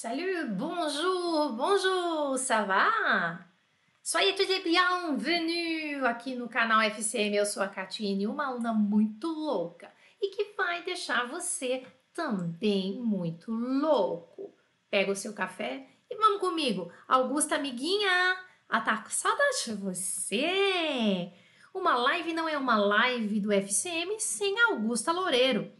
Salut, bonjour, bonjour, ça va? Soyez tous bienvenus aqui no canal FCM. Eu sou a Catine, uma aluna muito louca e que vai deixar você também muito louco. Pega o seu café e vamos comigo. Augusta, amiguinha, ah, tá saudade de você. Uma live não é uma live do FCM sem Augusta Loureiro.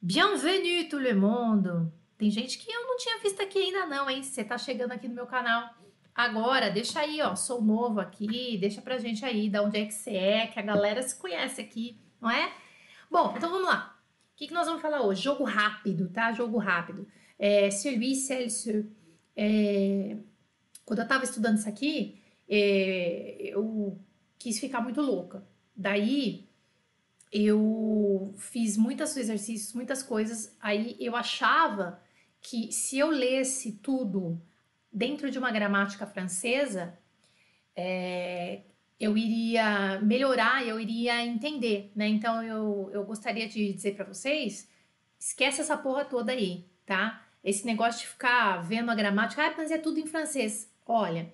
Bienvenue tout le monde. Tem gente que eu não tinha visto aqui ainda não, hein? Você tá chegando aqui no meu canal agora, deixa aí, ó, sou novo aqui, deixa pra gente aí, da onde é que você é, que a galera se conhece aqui, não é? Bom, então vamos lá. O que, que nós vamos falar hoje? Jogo rápido, tá? Jogo rápido. É, celle, é, quando eu tava estudando isso aqui, é, eu quis ficar muito louca. Daí eu fiz muitos exercícios, muitas coisas. Aí eu achava que se eu lesse tudo dentro de uma gramática francesa, é, eu iria melhorar, eu iria entender, né? Então eu, eu gostaria de dizer para vocês: esquece essa porra toda aí, tá? Esse negócio de ficar vendo a gramática, ah, mas é tudo em francês. Olha,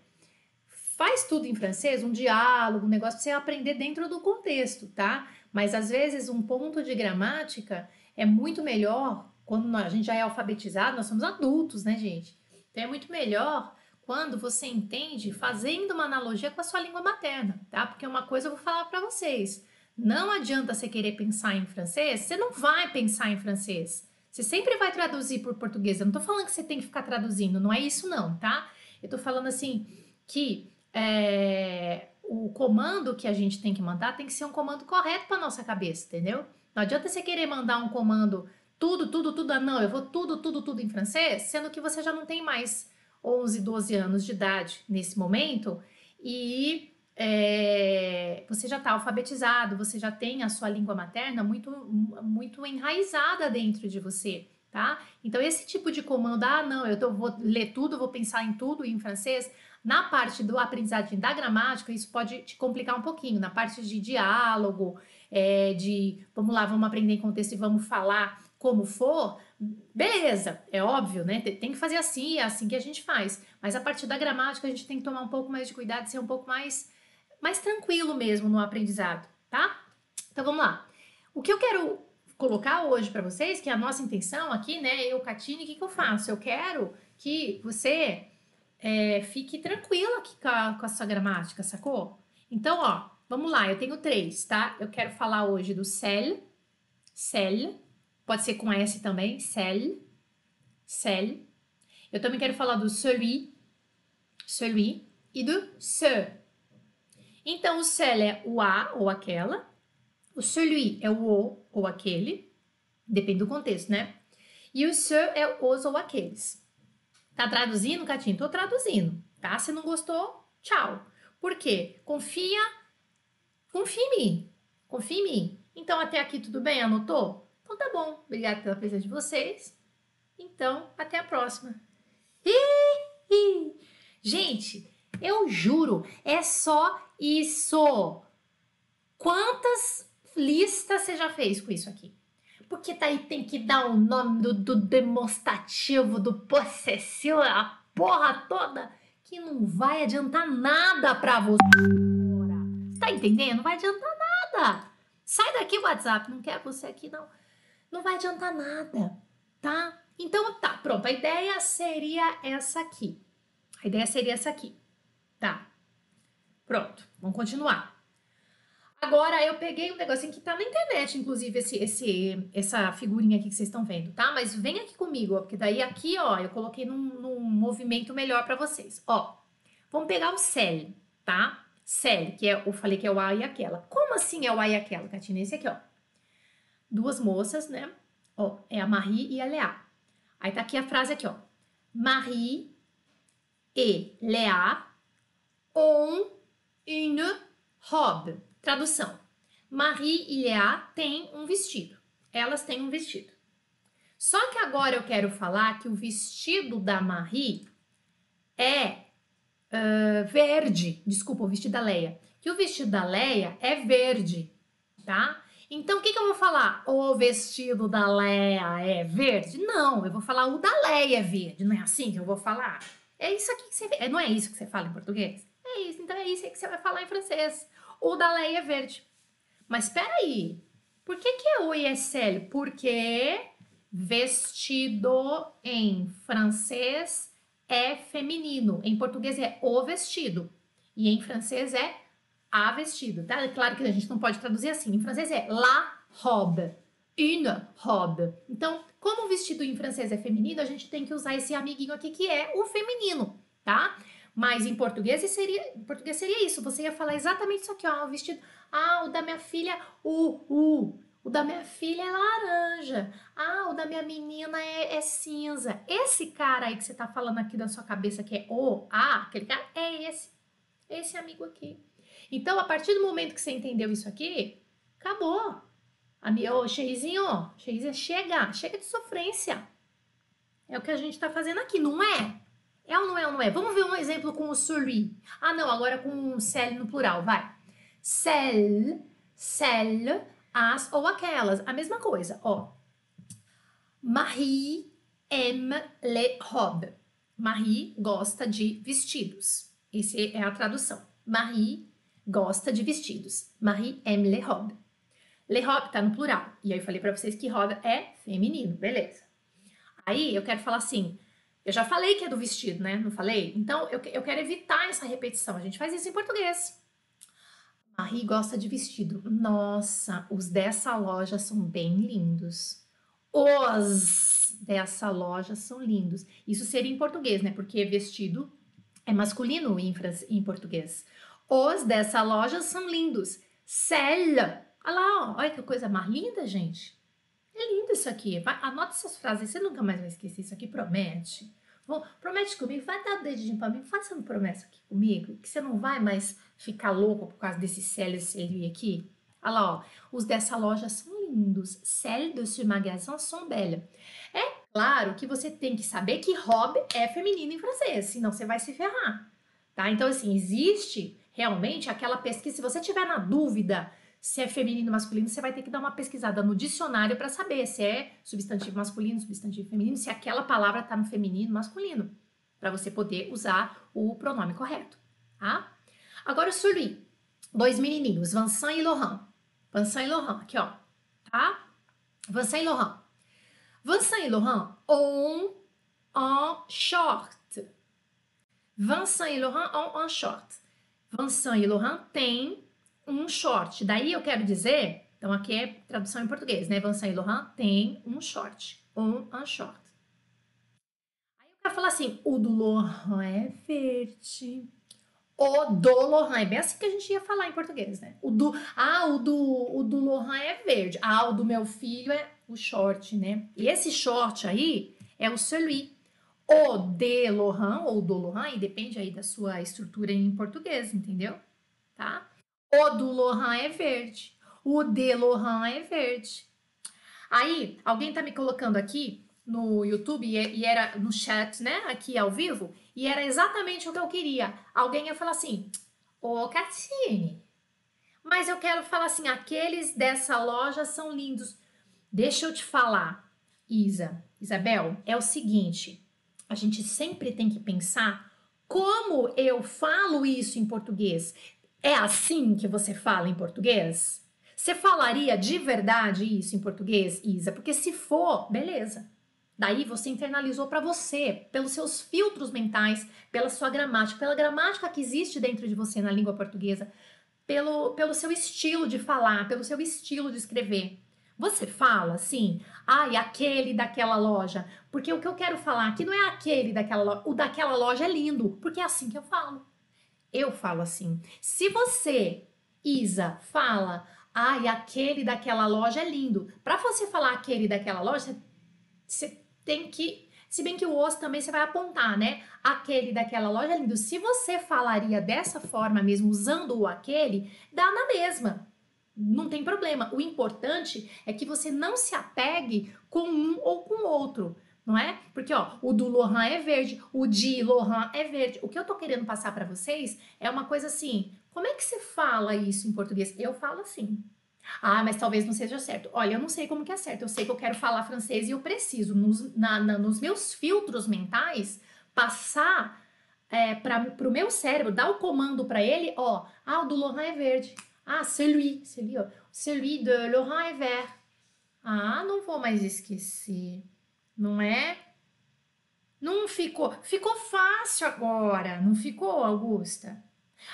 faz tudo em francês, um diálogo, um negócio pra você aprender dentro do contexto, tá? Mas às vezes um ponto de gramática é muito melhor quando a gente já é alfabetizado, nós somos adultos, né, gente? Então é muito melhor quando você entende fazendo uma analogia com a sua língua materna, tá? Porque uma coisa eu vou falar para vocês. Não adianta você querer pensar em francês, você não vai pensar em francês. Você sempre vai traduzir por português. Eu não tô falando que você tem que ficar traduzindo, não é isso não, tá? Eu tô falando assim que é, o comando que a gente tem que mandar tem que ser um comando correto para nossa cabeça, entendeu? Não adianta você querer mandar um comando tudo, tudo, tudo, ah, não, eu vou tudo, tudo, tudo em francês, sendo que você já não tem mais 11, 12 anos de idade nesse momento e é, você já está alfabetizado, você já tem a sua língua materna muito, muito enraizada dentro de você, tá? Então, esse tipo de comando, ah, não, eu tô, vou ler tudo, vou pensar em tudo em francês, na parte do aprendizagem da gramática, isso pode te complicar um pouquinho, na parte de diálogo, é, de vamos lá, vamos aprender em contexto e vamos falar como for, beleza, é óbvio, né? Tem que fazer assim, é assim que a gente faz. Mas a partir da gramática, a gente tem que tomar um pouco mais de cuidado, ser um pouco mais, mais tranquilo mesmo no aprendizado, tá? Então vamos lá. O que eu quero colocar hoje para vocês, que é a nossa intenção aqui, né? Eu, Catine, o que, que eu faço? Eu quero que você é, fique tranquila aqui com a, com a sua gramática, sacou? Então, ó, vamos lá, eu tenho três, tá? Eu quero falar hoje do cell, cell, Pode ser com S também, celle, celle. Eu também quero falar do celui, celui e do ce. Então, o celle é o a ou aquela, o celui é o o ou aquele, depende do contexto, né? E o ce é os ou aqueles. Tá traduzindo, Catinho? Tô traduzindo, tá? Se não gostou, tchau. Por quê? Confia, confia em mim, confia em mim. Então, até aqui tudo bem? Anotou? Então tá bom, obrigada pela presença de vocês. Então, até a próxima. Gente, eu juro, é só isso. Quantas listas você já fez com isso aqui? Porque daí tem que dar o nome do, do demonstrativo, do possessivo, a porra toda, que não vai adiantar nada pra você. Tá entendendo? Não vai adiantar nada. Sai daqui, WhatsApp. Não quer você aqui, não não vai adiantar nada, tá? Então, tá, pronto. A ideia seria essa aqui. A ideia seria essa aqui, tá? Pronto, vamos continuar. Agora eu peguei um negocinho que tá na internet, inclusive, esse, esse, essa figurinha aqui que vocês estão vendo, tá? Mas vem aqui comigo, ó, porque daí aqui, ó, eu coloquei num, num movimento melhor para vocês. Ó, vamos pegar o cell, tá? Cell, que é, eu falei que é o A e aquela. Como assim é o A e aquela, Catina? Esse aqui, ó duas moças, né? Ó, é a Marie e a Léa. Aí tá aqui a frase aqui, ó. Marie et Léa ont une robe. Tradução. Marie e Léa têm um vestido. Elas têm um vestido. Só que agora eu quero falar que o vestido da Marie é uh, verde. Desculpa, o vestido da Leia. Que o vestido da Leia é verde, tá? Então, o que, que eu vou falar? O vestido da Leia é verde? Não, eu vou falar o da Leia é verde. Não é assim que eu vou falar? É isso aqui que você... É, não é isso que você fala em português? É isso, então é isso que você vai falar em francês. O da Leia é verde. Mas espera aí. Por que, que é o ISL? Porque vestido em francês é feminino. Em português é o vestido. E em francês é a vestido, tá? É claro que a gente não pode traduzir assim. Em francês é la robe, une robe. Então, como o vestido em francês é feminino, a gente tem que usar esse amiguinho aqui que é o feminino, tá? Mas em português seria, em português seria isso. Você ia falar exatamente isso aqui, ó, o vestido. Ah, o da minha filha, o, o. O da minha filha é laranja. Ah, o da minha menina é, é, cinza. Esse cara aí que você tá falando aqui da sua cabeça, que é o, a, aquele cara, é esse. Esse amigo aqui. Então, a partir do momento que você entendeu isso aqui, acabou. A minha, ô, Cheizinho, Cheizinho, chega, chega de sofrência. É o que a gente tá fazendo aqui, não é? É ou não é ou não é? Vamos ver um exemplo com o celui. Ah, não, agora com celle no plural, vai. Celle, celle, as ou aquelas. A mesma coisa, ó. Marie aime les robes. Marie gosta de vestidos. Essa é a tradução. Marie gosta de vestidos. Marie aime les robes. Les robes tá no plural. E aí eu falei para vocês que robe é feminino, beleza. Aí eu quero falar assim, eu já falei que é do vestido, né? Não falei? Então eu, eu quero evitar essa repetição. A gente faz isso em português. Marie gosta de vestido. Nossa, os dessa loja são bem lindos. Os dessa loja são lindos. Isso seria em português, né? Porque vestido é masculino em, em português. Os dessa loja são lindos. Celle. Olha lá, ó. olha que coisa mais linda, gente. É lindo isso aqui. Vai, anota essas frases, você nunca mais vai esquecer. Isso aqui promete. Bom, promete comigo, vai dar o dedinho pra mim, faça uma promessa aqui comigo, que você não vai mais ficar louco por causa desse Celle e aqui. Olha lá, ó, os dessa loja são lindos. Celle de ce magasin sont belles. É claro que você tem que saber que robe é feminino em francês, senão você vai se ferrar, tá? Então, assim, existe realmente aquela pesquisa. Se você tiver na dúvida se é feminino ou masculino, você vai ter que dar uma pesquisada no dicionário para saber se é substantivo masculino, substantivo feminino, se aquela palavra está no feminino, masculino, para você poder usar o pronome correto, tá? Agora o celui, dois menininhos, Vincent e Laurent. Vincent e Laurent, aqui ó, tá? Vincent e Laurent. Vincent e Laurent ont un short. Vincent e Laurent ont un short. Vincent e Laurent têm um short. Daí eu quero dizer, então aqui é tradução em português, né? Vincent e Laurent têm um short. Um, short. Aí eu quero falar assim, o do Laurent é verde. O do Laurent, é bem assim que a gente ia falar em português, né? O do, ah, o do, o do Laurent é verde. Ah, o do meu filho é o short, né? E esse short aí é o celui o de Lohan ou do Lohan, e depende aí da sua estrutura em português, entendeu? Tá? O do Lohan é verde. O de Lohan é verde. Aí, alguém tá me colocando aqui no YouTube e era no chat, né? Aqui ao vivo, e era exatamente o que eu queria. Alguém ia falar assim: Ô, Catine, mas eu quero falar assim: aqueles dessa loja são lindos. Deixa eu te falar, Isa, Isabel, é o seguinte a gente sempre tem que pensar como eu falo isso em português. É assim que você fala em português? Você falaria de verdade isso em português, Isa? Porque se for, beleza. Daí você internalizou para você, pelos seus filtros mentais, pela sua gramática, pela gramática que existe dentro de você na língua portuguesa, pelo, pelo seu estilo de falar, pelo seu estilo de escrever. Você fala assim, ai, ah, aquele daquela loja. Porque o que eu quero falar aqui não é aquele daquela loja, o daquela loja é lindo, porque é assim que eu falo. Eu falo assim. Se você, Isa, fala, ai, ah, aquele daquela loja é lindo. Para você falar aquele daquela loja, você tem que. Se bem que o osso também você vai apontar, né? Aquele daquela loja é lindo. Se você falaria dessa forma mesmo, usando o aquele, dá na mesma não tem problema. O importante é que você não se apegue com um ou com outro, não é? Porque ó, o do Lohan é verde, o de Lohan é verde. O que eu tô querendo passar para vocês é uma coisa assim. Como é que se fala isso em português? Eu falo assim. Ah, mas talvez não seja certo. Olha, eu não sei como que é certo. Eu sei que eu quero falar francês e eu preciso, nos, na, na, nos meus filtros mentais, passar é, para o meu cérebro, dar o comando para ele, ó, ah, o do Laurent é verde. Ah, celui, celui, ó, celui de Laurent vert. Ah, não vou mais esquecer, não é? Não ficou, ficou fácil agora, não ficou, Augusta?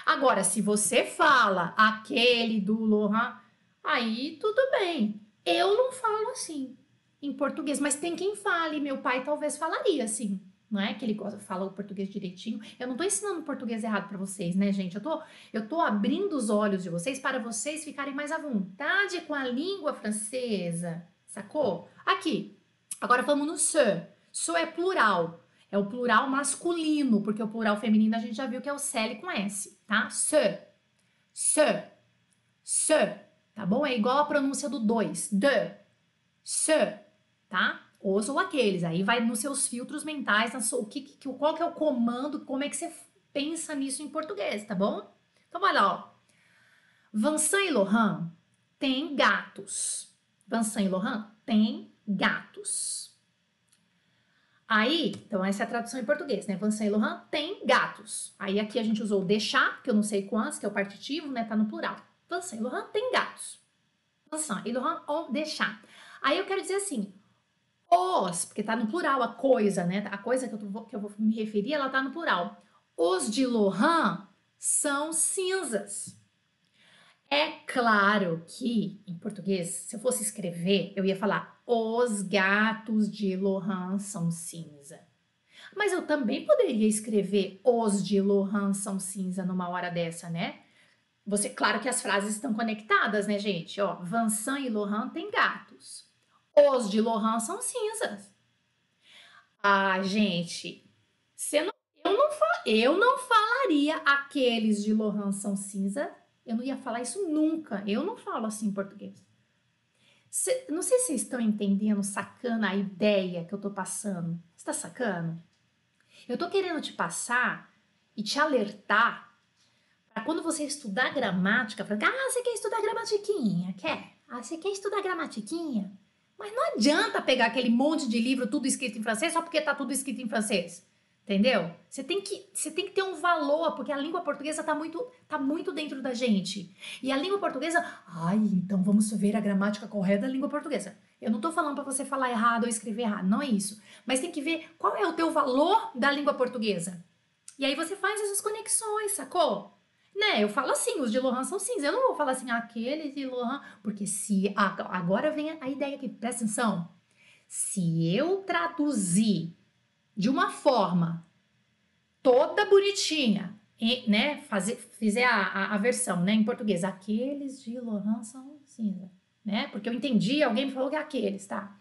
Agora, se você fala aquele do Laurent, aí tudo bem. Eu não falo assim em português, mas tem quem fale. Meu pai talvez falaria assim não é que ele fala o português direitinho. Eu não tô ensinando português errado para vocês, né, gente? Eu tô, eu tô abrindo os olhos de vocês para vocês ficarem mais à vontade com a língua francesa, sacou? Aqui. Agora vamos no se. Se é plural. É o plural masculino, porque o plural feminino a gente já viu que é o CL com S, tá? Se. Se. Se. Tá bom? É igual a pronúncia do dois. De. Se. Tá? Os ou aqueles. Aí vai nos seus filtros mentais, na sua, o que, que, qual que é o comando, como é que você pensa nisso em português, tá bom? Então vai lá, ó. Vincent e Lohan têm gatos. Vincent e Lohan têm gatos. Aí, então essa é a tradução em português, né? Vincent e Lohan têm gatos. Aí aqui a gente usou deixar, que eu não sei quantos, que é o partitivo, né? Tá no plural. Vincent e Lohan têm gatos. Vincent e Lohan ou deixar. Aí eu quero dizer assim, os, porque tá no plural a coisa, né? A coisa que eu, que eu vou me referir, ela tá no plural. Os de Lohan são cinzas. É claro que, em português, se eu fosse escrever, eu ia falar os gatos de Lohan são cinza. Mas eu também poderia escrever os de Lohan são cinza numa hora dessa, né? Você, claro que as frases estão conectadas, né, gente? Ó, Vincent e Lohan têm gatos. Os de Lohan são cinzas. Ah, gente, não, eu, não, eu não falaria aqueles de Lohan são cinza. Eu não ia falar isso nunca. Eu não falo assim em português. Cê, não sei se vocês estão entendendo, sacando a ideia que eu tô passando. Você tá sacando? Eu tô querendo te passar e te alertar para quando você estudar gramática, falar, ah, você quer estudar gramatiquinha? Quer? Ah, você quer estudar gramatiquinha? Mas não adianta pegar aquele monte de livro tudo escrito em francês só porque está tudo escrito em francês. Entendeu? Você tem que, você tem que ter um valor, porque a língua portuguesa está muito, tá muito dentro da gente. E a língua portuguesa, ai, então vamos ver a gramática correta da língua portuguesa. Eu não estou falando para você falar errado ou escrever errado, não é isso. Mas tem que ver qual é o teu valor da língua portuguesa. E aí você faz essas conexões, sacou? Né? Eu falo assim, os de Lohan são cinza. Eu não vou falar assim, aqueles de Lohan, porque se agora vem a ideia aqui, presta atenção. Se eu traduzir de uma forma toda bonitinha, né, fazer, fizer a, a, a, versão, né, em português, aqueles de Lohan são cinza, né? Porque eu entendi, alguém me falou que é aqueles, tá?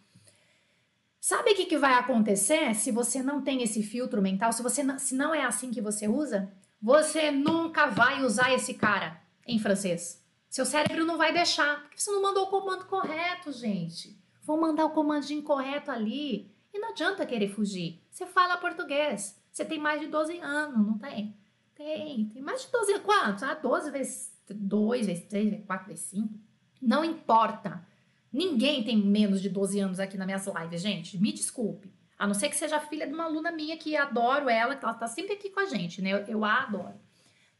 Sabe o que, que vai acontecer se você não tem esse filtro mental? Se você se não é assim que você usa? Você nunca vai usar esse cara em francês. Seu cérebro não vai deixar, porque você não mandou o comando correto, gente. Vão mandar o comando incorreto ali. E não adianta querer fugir. Você fala português. Você tem mais de 12 anos, não tem? Tem. Tem mais de 12 quantos? Ah, 12 vezes 2, vezes 3, vezes 4, vezes 5. Não importa. Ninguém tem menos de 12 anos aqui nas minhas lives, gente. Me desculpe. A não ser que seja filha de uma aluna minha que adoro ela, que ela tá sempre aqui com a gente, né? Eu, eu a adoro.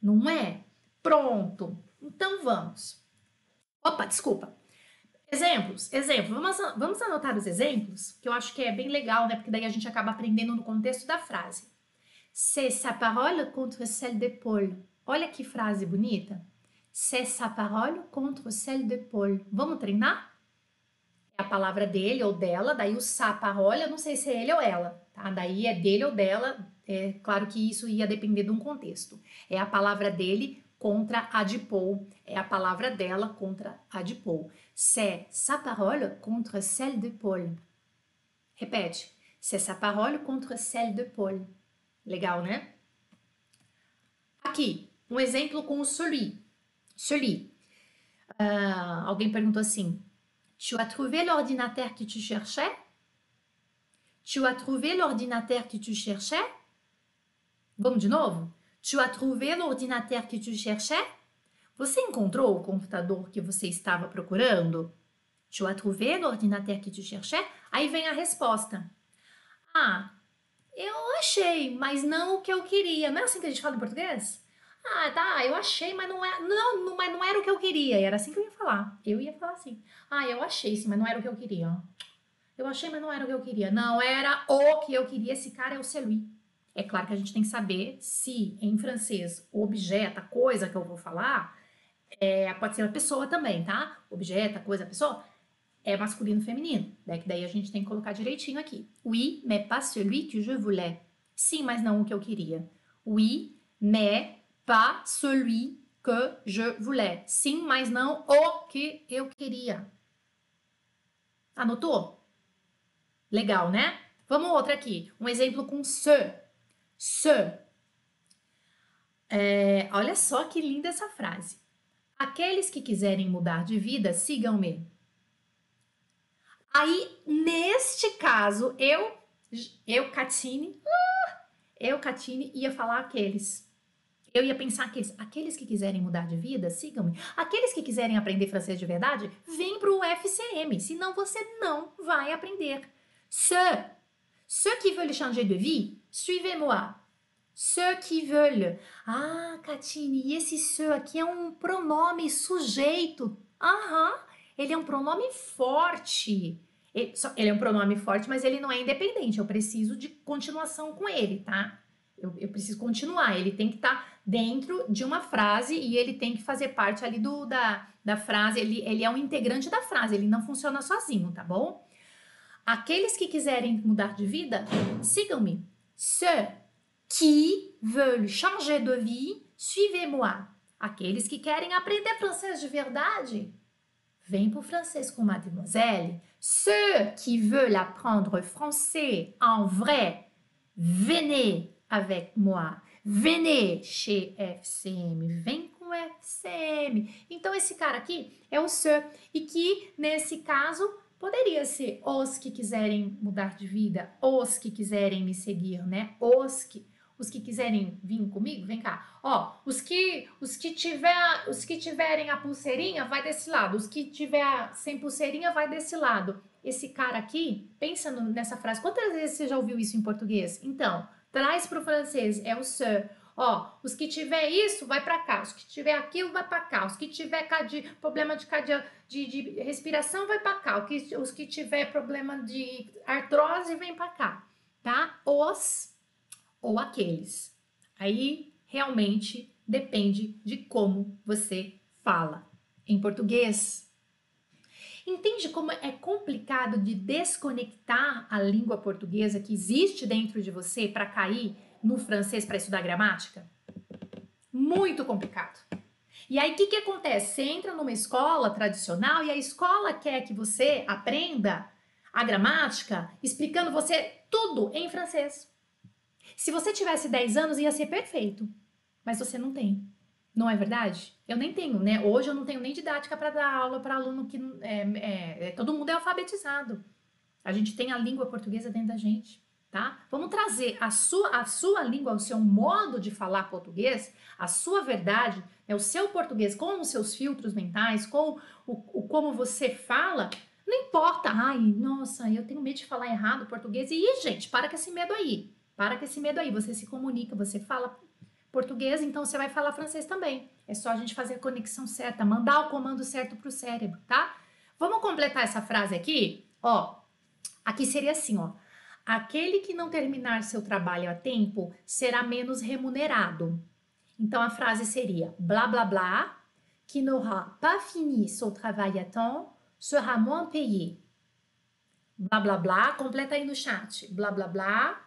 Não é? Pronto. Então vamos. Opa, desculpa. Exemplos, exemplos. Vamos, vamos anotar os exemplos, que eu acho que é bem legal, né? Porque daí a gente acaba aprendendo no contexto da frase. C'est sa parole contre celle de Paul. Olha que frase bonita. C'est sa parole contre celle de Paul. Vamos treinar? A palavra dele ou dela, daí o sa parole, eu não sei se é ele ou ela, tá? Daí é dele ou dela, é claro que isso ia depender de um contexto. É a palavra dele contra a de Paul, é a palavra dela contra a de Paul. C'est sa parole contre celle de Paul. Repete. C'est sa parole contre celle de Paul. Legal, né? Aqui, um exemplo com o celui. Celui. Uh, alguém perguntou assim: Tu as trouvé l'ordinateur que tu cherchais Tu as trouvé l'ordinateur que tu cherchais Vamos de novo? Tu as trouvé l'ordinateur que tu cherchais Você encontrou o computador que você estava procurando? Tu as trouvé l'ordinateur que tu cherchais? Aí vem a resposta. Ah, eu achei, mas não o que eu queria. Não é assim que a gente fala em português? Ah, tá, eu achei, mas não, é, não, mas não era o que eu queria. E era assim que eu ia falar. Eu ia falar assim. Ah, eu achei sim, mas não era o que eu queria. Eu achei, mas não era o que eu queria. Não, era o que eu queria. Esse cara é o celui. É claro que a gente tem que saber se em francês o objeto, a coisa que eu vou falar, é, pode ser a pessoa também, tá? Objeto, a coisa, a pessoa, é masculino feminino. Daí, daí a gente tem que colocar direitinho aqui. Oui, mais pas celui que je voulais. Sim, mas não o que eu queria. Oui, mais pas celui que je voulais. Sim, mas não o que eu queria. Anotou? Legal, né? Vamos outra aqui. Um exemplo com se. Se. É, olha só que linda essa frase. Aqueles que quiserem mudar de vida, sigam-me. Aí, neste caso, eu, eu, Catine, ah, eu, Catine, ia falar aqueles. Eu ia pensar aqueles, aqueles que quiserem mudar de vida, sigam-me. Aqueles que quiserem aprender francês de verdade, vem para o FCM, senão você não vai aprender. Ceux, ceux qui veulent changer de vie, suivez-moi. Ceux qui veulent. Ah, Catine, e esse ceux aqui é um pronome sujeito. Aham, ele é um pronome forte. Ele, é um pronome forte, mas ele não é independente. Eu preciso de continuação com ele, tá? Eu, eu preciso continuar. Ele tem que estar tá dentro de uma frase e ele tem que fazer parte ali do, da, da frase. Ele, ele é um integrante da frase, ele não funciona sozinho, tá bom? Aqueles que quiserem mudar de vida, sigam-me. Ceux qui veulent changer de vie, suivez-moi. Aqueles que querem aprender francês de verdade, vem para o francês com mademoiselle. Ceux qui veulent apprendre français en vrai, venez avec moi. Venez chez FCM. Vem com FCM. Então, esse cara aqui é o ce, e que, nesse caso, Poderia ser os que quiserem mudar de vida, os que quiserem me seguir, né? Os que os que quiserem vir comigo, vem cá. Ó, os que os que tiver, os que tiverem a pulseirinha vai desse lado, os que tiver sem pulseirinha vai desse lado. Esse cara aqui, pensa nessa frase. Quantas vezes você já ouviu isso em português? Então, traz para o francês, é o ce. Ó, os que tiver isso, vai para cá. Os que tiver aquilo, vai para cá. Os que tiver cadi, problema de, cadia, de, de respiração, vai para cá. Os que, os que tiver problema de artrose, vem para cá, tá? Os ou aqueles. Aí, realmente, depende de como você fala. Em português, Entende como é complicado de desconectar a língua portuguesa que existe dentro de você para cair no francês para estudar gramática? Muito complicado. E aí, o que, que acontece? Você entra numa escola tradicional e a escola quer que você aprenda a gramática explicando você tudo em francês. Se você tivesse 10 anos, ia ser perfeito. Mas você não tem. Não é verdade? Eu nem tenho, né? Hoje eu não tenho nem didática para dar aula para aluno que. É, é, é, todo mundo é alfabetizado. A gente tem a língua portuguesa dentro da gente tá? Vamos trazer a sua, a sua língua, o seu modo de falar português, a sua verdade, né, o seu português com os seus filtros mentais, com o, o como você fala. Não importa, ai, nossa, eu tenho medo de falar errado português. E, gente, para com esse medo aí. Para com esse medo aí. Você se comunica, você fala português, então você vai falar francês também. É só a gente fazer a conexão certa, mandar o comando certo para o cérebro, tá? Vamos completar essa frase aqui? Ó, aqui seria assim, ó. Aquele que não terminar seu trabalho a tempo será menos remunerado. Então a frase seria blá blá blá, qui n'aura pas fini son travail à temps sera moins payé. Blá blá blá, completa aí no chat. Blá blá blá,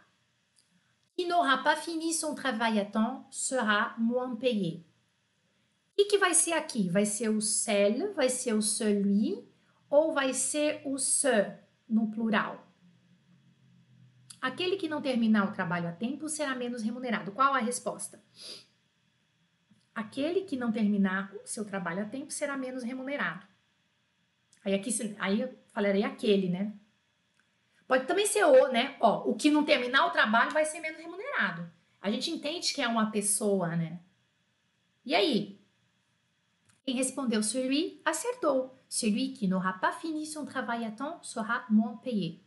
qui n'aura pas fini son travail à temps sera moins payé. O que, vai ser aqui? Vai ser o celle, vai ser o celui ou vai ser o ce no plural? Aquele que não terminar o trabalho a tempo será menos remunerado. Qual a resposta? Aquele que não terminar o seu trabalho a tempo será menos remunerado. Aí aqui aí eu falarei aquele, né? Pode também ser o, né? Ó, o que não terminar o trabalho vai ser menos remunerado. A gente entende que é uma pessoa, né? E aí? Quem respondeu celui acertou. Celui qui n'aura pas fini son travail à temps sera moins payé.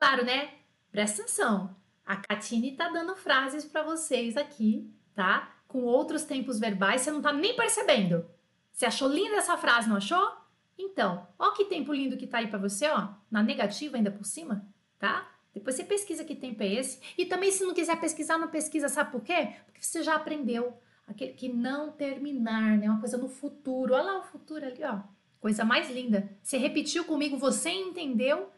Claro, né? Presta atenção. A Catine tá dando frases para vocês aqui, tá? Com outros tempos verbais, você não tá nem percebendo. Você achou linda essa frase, não achou? Então, ó que tempo lindo que tá aí para você, ó, na negativa ainda por cima, tá? Depois você pesquisa que tempo é esse. E também, se não quiser pesquisar, não pesquisa, sabe por quê? Porque você já aprendeu aquele que não terminar, né? Uma coisa no futuro. Olha lá o futuro ali, ó. Coisa mais linda. Você repetiu comigo, você entendeu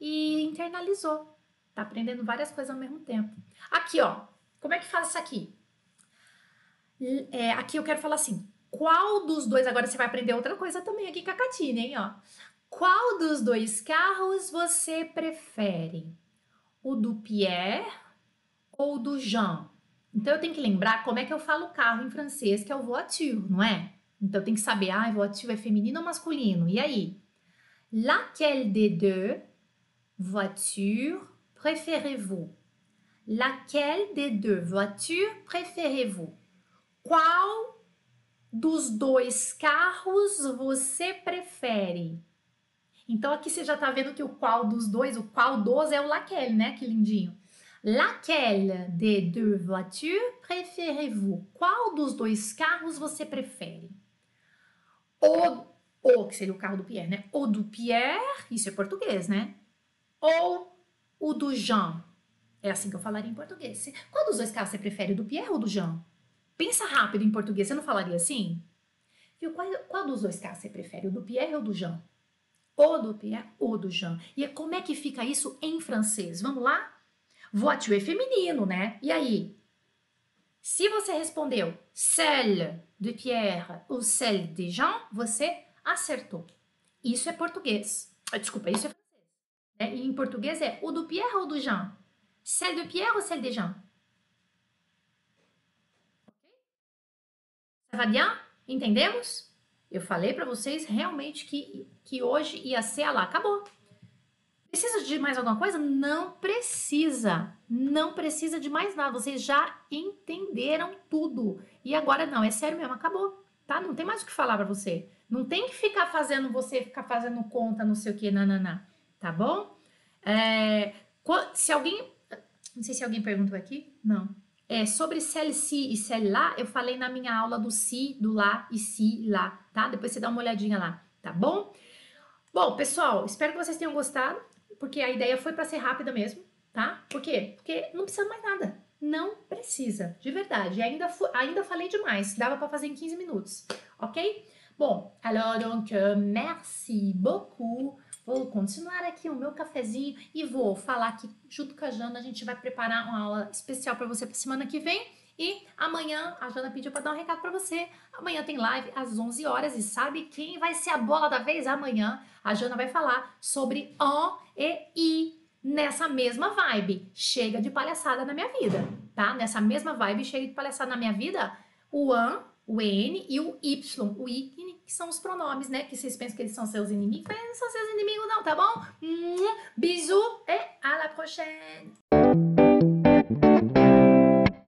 e internalizou. Tá aprendendo várias coisas ao mesmo tempo. Aqui, ó. Como é que faz isso aqui? É, aqui eu quero falar assim. Qual dos dois, agora você vai aprender outra coisa também aqui com a Catine, hein, ó. Qual dos dois carros você prefere? O do Pierre ou do Jean? Então eu tenho que lembrar como é que eu falo carro em francês, que é o voiture, não é? Então eu tenho que saber, ah, voiture é feminino ou masculino? E aí? Laquelle des deux voitures préférez-vous? Laquelle des deux voitures préférez-vous? Qual dos dois carros você prefere? Então aqui você já tá vendo que o qual dos dois, o qual dos é o laquelle, né? Que lindinho. Laquelle des deux voitures préférez-vous? Qual dos dois carros você prefere? O, o, que seria o carro do Pierre, né? O do Pierre, isso é português, né? Ou o do Jean. É assim que eu falaria em português. Qual dos dois carros você prefere, o do Pierre ou do Jean? Pensa rápido em português, você não falaria assim? Viu? Qual, qual dos dois carros você prefere, o do Pierre ou do Jean? O do Pierre ou do Jean. E como é que fica isso em francês? Vamos lá? Voiture é feminino, né? E aí? Se você respondeu celle de Pierre ou celle de Jean, você acertou. Isso é português. Ah, desculpa, isso é francês. Né? E em português é o do Pierre ou do Jean? Celle de Pierre ou celle de Jean? Ça va bien? Entendemos? Eu falei para vocês realmente que, que hoje ia ser a lá. Acabou. Precisa de mais alguma coisa? Não precisa. Não precisa de mais nada. Vocês já entenderam tudo. E agora não, é sério mesmo, acabou. Tá? Não tem mais o que falar para você. Não tem que ficar fazendo você ficar fazendo conta, não sei o que, nananá. Tá bom? É, se alguém. Não sei se alguém perguntou aqui. Não. É, sobre cel si e cel lá, eu falei na minha aula do si, do lá e si, lá, tá? Depois você dá uma olhadinha lá, tá bom? Bom, pessoal, espero que vocês tenham gostado porque a ideia foi para ser rápida mesmo, tá? Por quê? Porque não precisa mais nada. Não precisa, de verdade. Ainda, ainda falei demais, dava para fazer em 15 minutos, ok? Bom, alors donc, merci beaucoup. Vou continuar aqui o meu cafezinho e vou falar que junto com a Jana a gente vai preparar uma aula especial para você para semana que vem. E amanhã a Jana pediu para dar um recado para você. Amanhã tem live às 11 horas e sabe quem vai ser a bola da vez amanhã? A Jana vai falar sobre O e I nessa mesma vibe. Chega de palhaçada na minha vida, tá? Nessa mesma vibe, chega de palhaçada na minha vida. O an, o n e o y, o i, que são os pronomes, né? Que vocês pensam que eles são seus inimigos, mas não são seus inimigos não, tá bom? Bisous e à la prochaine!